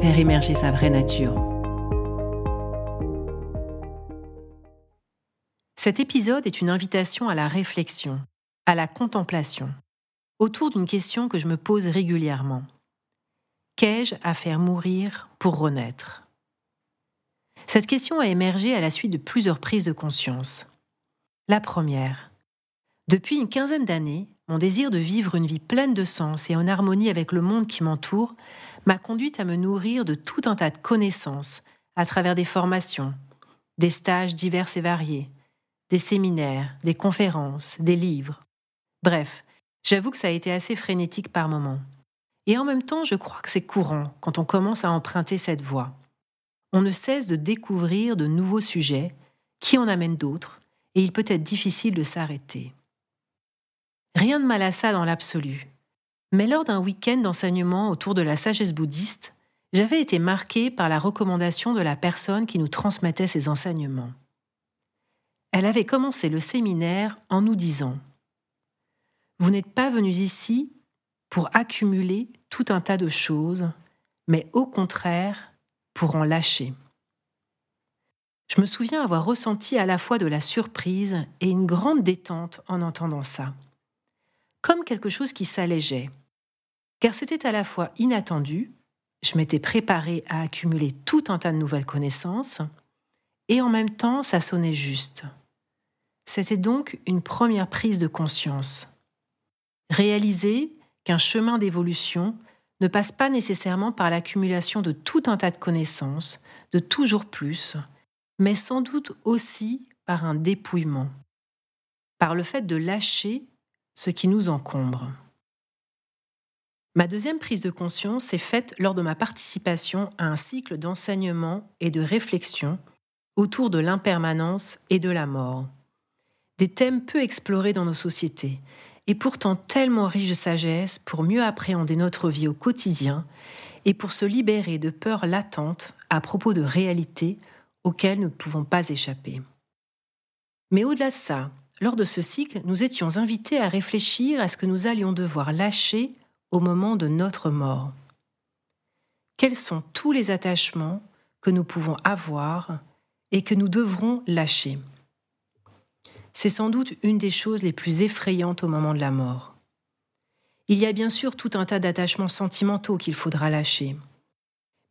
faire émerger sa vraie nature. Cet épisode est une invitation à la réflexion, à la contemplation, autour d'une question que je me pose régulièrement. Qu'ai-je à faire mourir pour renaître? Cette question a émergé à la suite de plusieurs prises de conscience. La première. Depuis une quinzaine d'années, mon désir de vivre une vie pleine de sens et en harmonie avec le monde qui m'entoure m'a conduite à me nourrir de tout un tas de connaissances à travers des formations, des stages divers et variés, des séminaires, des conférences, des livres. Bref, j'avoue que ça a été assez frénétique par moments. Et en même temps, je crois que c'est courant quand on commence à emprunter cette voie. On ne cesse de découvrir de nouveaux sujets, qui en amènent d'autres, et il peut être difficile de s'arrêter. Rien de mal à ça dans l'absolu. Mais lors d'un week-end d'enseignement autour de la sagesse bouddhiste, j'avais été marqué par la recommandation de la personne qui nous transmettait ces enseignements. Elle avait commencé le séminaire en nous disant Vous n'êtes pas venus ici pour accumuler tout un tas de choses, mais au contraire pour en lâcher. Je me souviens avoir ressenti à la fois de la surprise et une grande détente en entendant ça, comme quelque chose qui s'allégeait, car c'était à la fois inattendu, je m'étais préparé à accumuler tout un tas de nouvelles connaissances, et en même temps ça sonnait juste. C'était donc une première prise de conscience. Réaliser qu'un chemin d'évolution ne passe pas nécessairement par l'accumulation de tout un tas de connaissances, de toujours plus, mais sans doute aussi par un dépouillement, par le fait de lâcher ce qui nous encombre. Ma deuxième prise de conscience s'est faite lors de ma participation à un cycle d'enseignement et de réflexion autour de l'impermanence et de la mort. Des thèmes peu explorés dans nos sociétés, et pourtant tellement riches de sagesse pour mieux appréhender notre vie au quotidien et pour se libérer de peurs latentes à propos de réalités auxquelles nous ne pouvons pas échapper. Mais au-delà de ça, lors de ce cycle, nous étions invités à réfléchir à ce que nous allions devoir lâcher au moment de notre mort Quels sont tous les attachements que nous pouvons avoir et que nous devrons lâcher? C'est sans doute une des choses les plus effrayantes au moment de la mort. Il y a bien sûr tout un tas d'attachements sentimentaux qu'il faudra lâcher.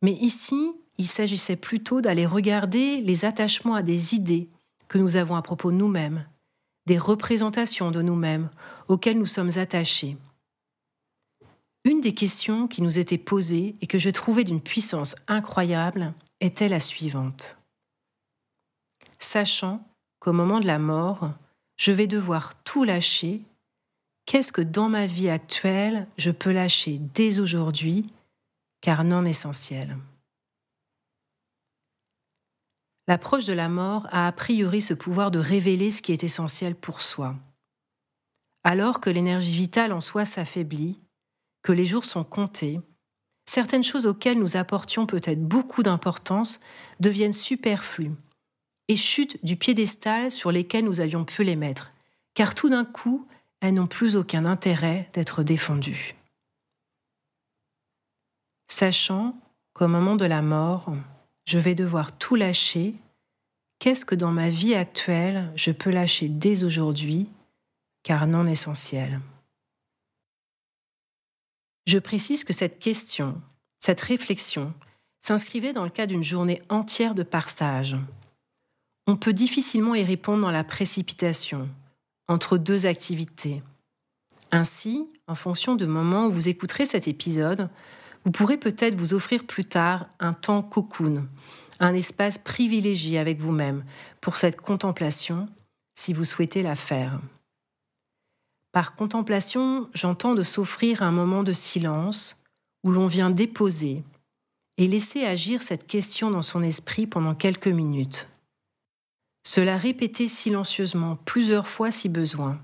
Mais ici, il s'agissait plutôt d'aller regarder les attachements à des idées que nous avons à propos de nous-mêmes, des représentations de nous-mêmes auxquelles nous sommes attachés. Une des questions qui nous était posée et que je trouvais d'une puissance incroyable était la suivante. Sachant qu'au moment de la mort, je vais devoir tout lâcher, qu'est-ce que dans ma vie actuelle je peux lâcher dès aujourd'hui, car non essentiel? L'approche de la mort a a priori ce pouvoir de révéler ce qui est essentiel pour soi. Alors que l'énergie vitale en soi s'affaiblit, que les jours sont comptés, certaines choses auxquelles nous apportions peut-être beaucoup d'importance deviennent superflues et chutent du piédestal sur lesquels nous avions pu les mettre, car tout d'un coup, elles n'ont plus aucun intérêt d'être défendues. Sachant qu'au moment de la mort, je vais devoir tout lâcher, qu'est-ce que dans ma vie actuelle je peux lâcher dès aujourd'hui, car non essentiel? Je précise que cette question, cette réflexion, s'inscrivait dans le cadre d'une journée entière de partage. On peut difficilement y répondre dans la précipitation, entre deux activités. Ainsi, en fonction du moment où vous écouterez cet épisode, vous pourrez peut-être vous offrir plus tard un temps cocoon, un espace privilégié avec vous-même pour cette contemplation, si vous souhaitez la faire. Par contemplation, j'entends de s'offrir un moment de silence où l'on vient déposer et laisser agir cette question dans son esprit pendant quelques minutes. Se la répéter silencieusement plusieurs fois si besoin.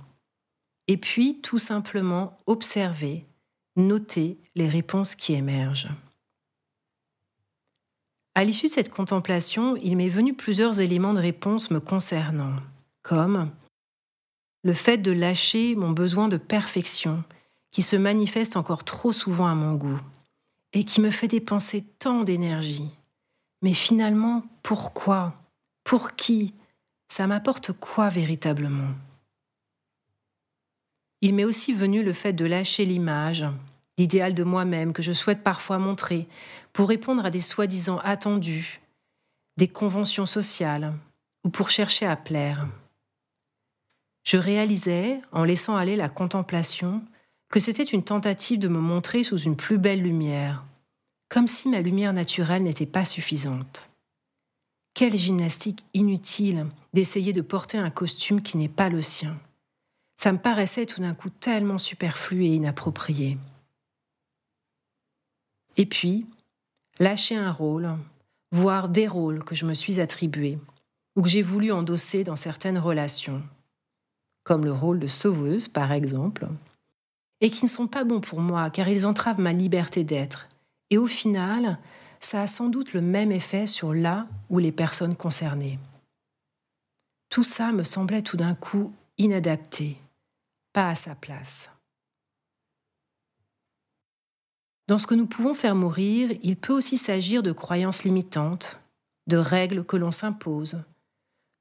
Et puis tout simplement observer, noter les réponses qui émergent. À l'issue de cette contemplation, il m'est venu plusieurs éléments de réponse me concernant, comme le fait de lâcher mon besoin de perfection, qui se manifeste encore trop souvent à mon goût, et qui me fait dépenser tant d'énergie. Mais finalement, pourquoi? Pour qui? Ça m'apporte quoi véritablement? Il m'est aussi venu le fait de lâcher l'image, l'idéal de moi-même que je souhaite parfois montrer pour répondre à des soi-disant attendus, des conventions sociales ou pour chercher à plaire. Je réalisais, en laissant aller la contemplation, que c'était une tentative de me montrer sous une plus belle lumière, comme si ma lumière naturelle n'était pas suffisante. Quelle gymnastique inutile d'essayer de porter un costume qui n'est pas le sien. Ça me paraissait tout d'un coup tellement superflu et inapproprié. Et puis, lâcher un rôle, voire des rôles que je me suis attribués, ou que j'ai voulu endosser dans certaines relations, comme le rôle de sauveuse par exemple, et qui ne sont pas bons pour moi car ils entravent ma liberté d'être. Et au final, ça a sans doute le même effet sur là ou les personnes concernées. Tout ça me semblait tout d'un coup inadapté, pas à sa place. Dans ce que nous pouvons faire mourir, il peut aussi s'agir de croyances limitantes, de règles que l'on s'impose,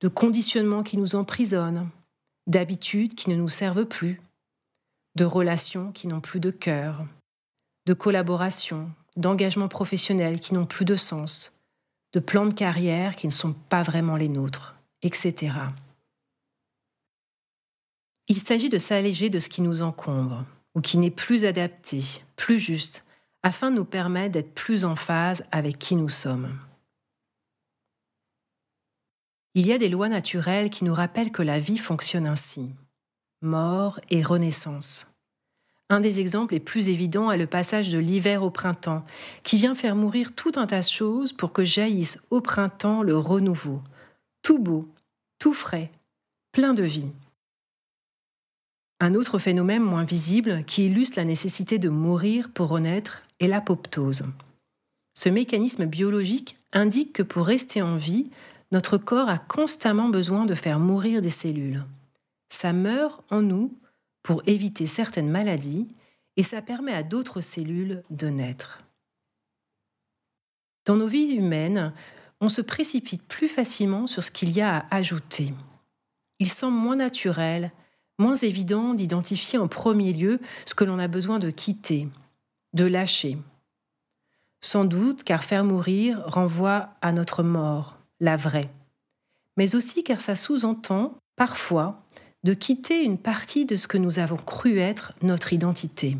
de conditionnements qui nous emprisonnent, d'habitudes qui ne nous servent plus, de relations qui n'ont plus de cœur, de collaboration, d'engagements professionnels qui n'ont plus de sens, de plans de carrière qui ne sont pas vraiment les nôtres, etc. Il s'agit de s'alléger de ce qui nous encombre ou qui n'est plus adapté, plus juste, afin de nous permettre d'être plus en phase avec qui nous sommes. Il y a des lois naturelles qui nous rappellent que la vie fonctionne ainsi. Mort et renaissance. Un des exemples les plus évidents est le passage de l'hiver au printemps, qui vient faire mourir tout un tas de choses pour que jaillisse au printemps le renouveau, tout beau, tout frais, plein de vie. Un autre phénomène moins visible qui illustre la nécessité de mourir pour renaître et l'apoptose. Ce mécanisme biologique indique que pour rester en vie, notre corps a constamment besoin de faire mourir des cellules. Ça meurt en nous pour éviter certaines maladies et ça permet à d'autres cellules de naître. Dans nos vies humaines, on se précipite plus facilement sur ce qu'il y a à ajouter. Il semble moins naturel, moins évident d'identifier en premier lieu ce que l'on a besoin de quitter, de lâcher. Sans doute car faire mourir renvoie à notre mort, la vraie, mais aussi car ça sous-entend, parfois, de quitter une partie de ce que nous avons cru être notre identité.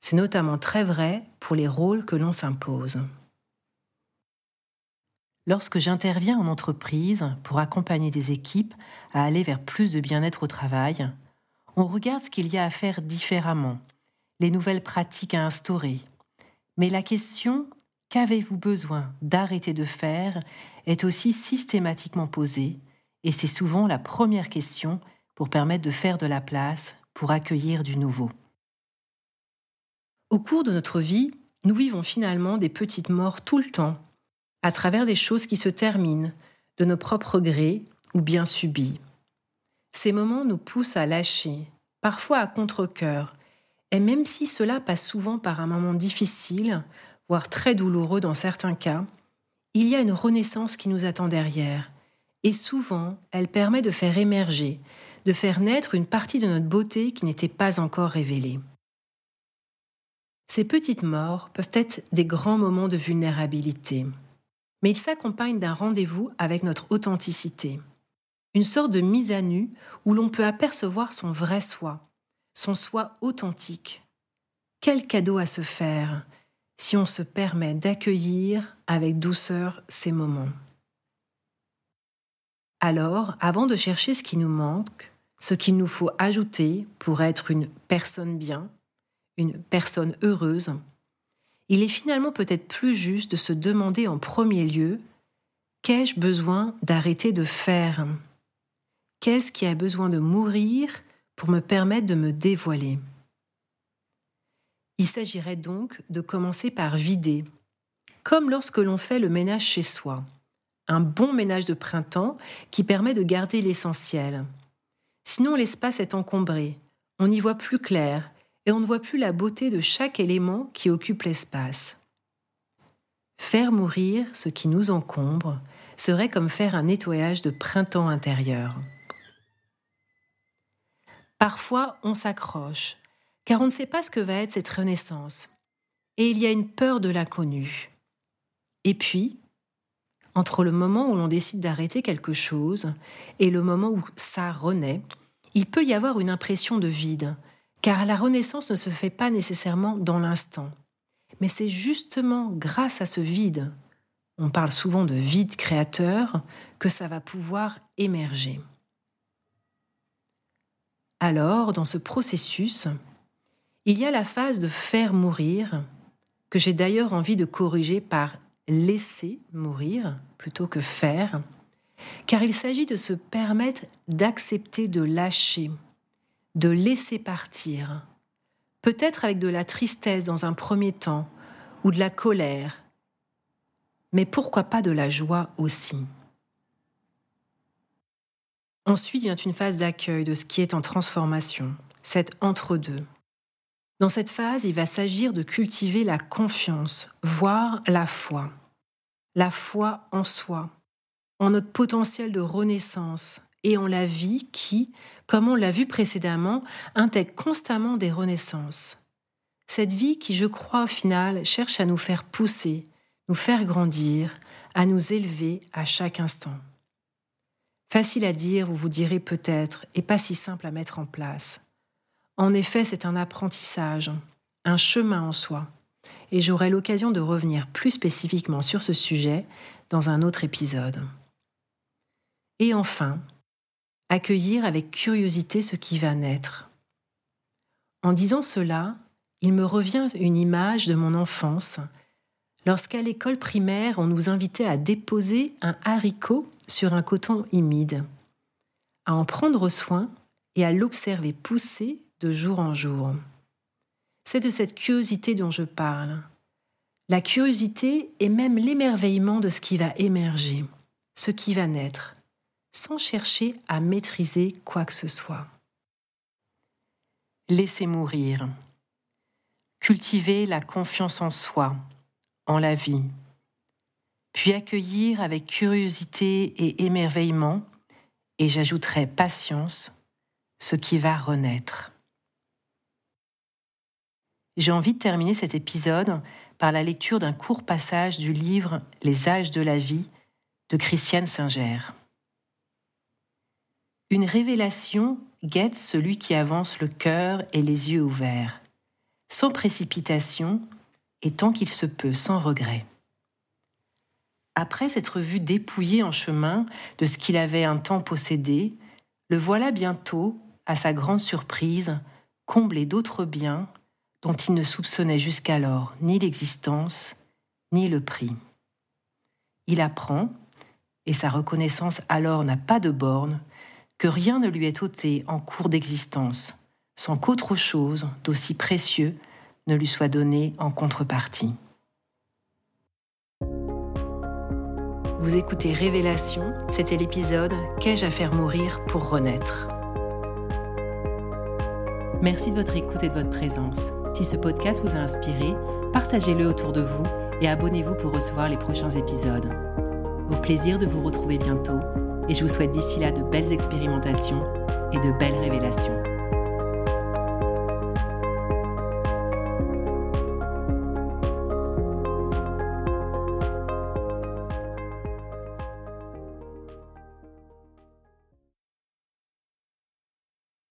C'est notamment très vrai pour les rôles que l'on s'impose. Lorsque j'interviens en entreprise pour accompagner des équipes à aller vers plus de bien-être au travail, on regarde ce qu'il y a à faire différemment les nouvelles pratiques à instaurer. Mais la question qu'avez-vous besoin d'arrêter de faire est aussi systématiquement posée, et c'est souvent la première question pour permettre de faire de la place, pour accueillir du nouveau. Au cours de notre vie, nous vivons finalement des petites morts tout le temps, à travers des choses qui se terminent, de nos propres grés ou bien subis. Ces moments nous poussent à lâcher, parfois à contre-coeur, et même si cela passe souvent par un moment difficile, voire très douloureux dans certains cas, il y a une renaissance qui nous attend derrière. Et souvent, elle permet de faire émerger, de faire naître une partie de notre beauté qui n'était pas encore révélée. Ces petites morts peuvent être des grands moments de vulnérabilité, mais ils s'accompagnent d'un rendez-vous avec notre authenticité, une sorte de mise à nu où l'on peut apercevoir son vrai soi, son soi authentique. Quel cadeau à se faire si on se permet d'accueillir avec douceur ces moments. Alors, avant de chercher ce qui nous manque, ce qu'il nous faut ajouter pour être une personne bien, une personne heureuse, il est finalement peut-être plus juste de se demander en premier lieu Qu'ai-je besoin d'arrêter de faire? Qu'est-ce qui a besoin de mourir pour me permettre de me dévoiler? Il s'agirait donc de commencer par vider, comme lorsque l'on fait le ménage chez soi, un bon ménage de printemps qui permet de garder l'essentiel. Sinon l'espace est encombré, on y voit plus clair et on ne voit plus la beauté de chaque élément qui occupe l'espace. Faire mourir ce qui nous encombre serait comme faire un nettoyage de printemps intérieur. Parfois, on s'accroche, car on ne sait pas ce que va être cette renaissance, et il y a une peur de l'inconnu. Et puis, entre le moment où l'on décide d'arrêter quelque chose et le moment où ça renaît, il peut y avoir une impression de vide, car la renaissance ne se fait pas nécessairement dans l'instant. Mais c'est justement grâce à ce vide, on parle souvent de vide créateur, que ça va pouvoir émerger. Alors, dans ce processus, il y a la phase de faire mourir, que j'ai d'ailleurs envie de corriger par laisser mourir plutôt que faire, car il s'agit de se permettre d'accepter de lâcher, de laisser partir, peut-être avec de la tristesse dans un premier temps, ou de la colère, mais pourquoi pas de la joie aussi. Ensuite vient une phase d'accueil de ce qui est en transformation, cette entre-deux. Dans cette phase, il va s'agir de cultiver la confiance, voire la foi. La foi en soi, en notre potentiel de renaissance et en la vie qui, comme on l'a vu précédemment, intègre constamment des renaissances. Cette vie qui, je crois, au final, cherche à nous faire pousser, nous faire grandir, à nous élever à chaque instant. Facile à dire, vous vous direz peut-être, et pas si simple à mettre en place. En effet, c'est un apprentissage, un chemin en soi, et j'aurai l'occasion de revenir plus spécifiquement sur ce sujet dans un autre épisode. Et enfin, accueillir avec curiosité ce qui va naître. En disant cela, il me revient une image de mon enfance, lorsqu'à l'école primaire on nous invitait à déposer un haricot sur un coton humide, à en prendre soin et à l'observer pousser de jour en jour. C'est de cette curiosité dont je parle. La curiosité est même l'émerveillement de ce qui va émerger, ce qui va naître, sans chercher à maîtriser quoi que ce soit. Laissez mourir. Cultiver la confiance en soi, en la vie. Puis accueillir avec curiosité et émerveillement, et j'ajouterai patience, ce qui va renaître. J'ai envie de terminer cet épisode par la lecture d'un court passage du livre Les âges de la vie de Christiane Singer. Une révélation guette celui qui avance le cœur et les yeux ouverts, sans précipitation et tant qu'il se peut, sans regret. Après s'être vu dépouillé en chemin de ce qu'il avait un temps possédé, le voilà bientôt, à sa grande surprise, comblé d'autres biens dont il ne soupçonnait jusqu'alors ni l'existence ni le prix. Il apprend, et sa reconnaissance alors n'a pas de borne, que rien ne lui est ôté en cours d'existence, sans qu'autre chose d'aussi précieux ne lui soit donné en contrepartie. Vous écoutez Révélation, c'était l'épisode Qu'ai-je à faire mourir pour renaître? Merci de votre écoute et de votre présence. Si ce podcast vous a inspiré, partagez-le autour de vous et abonnez-vous pour recevoir les prochains épisodes. Au plaisir de vous retrouver bientôt et je vous souhaite d'ici là de belles expérimentations et de belles révélations.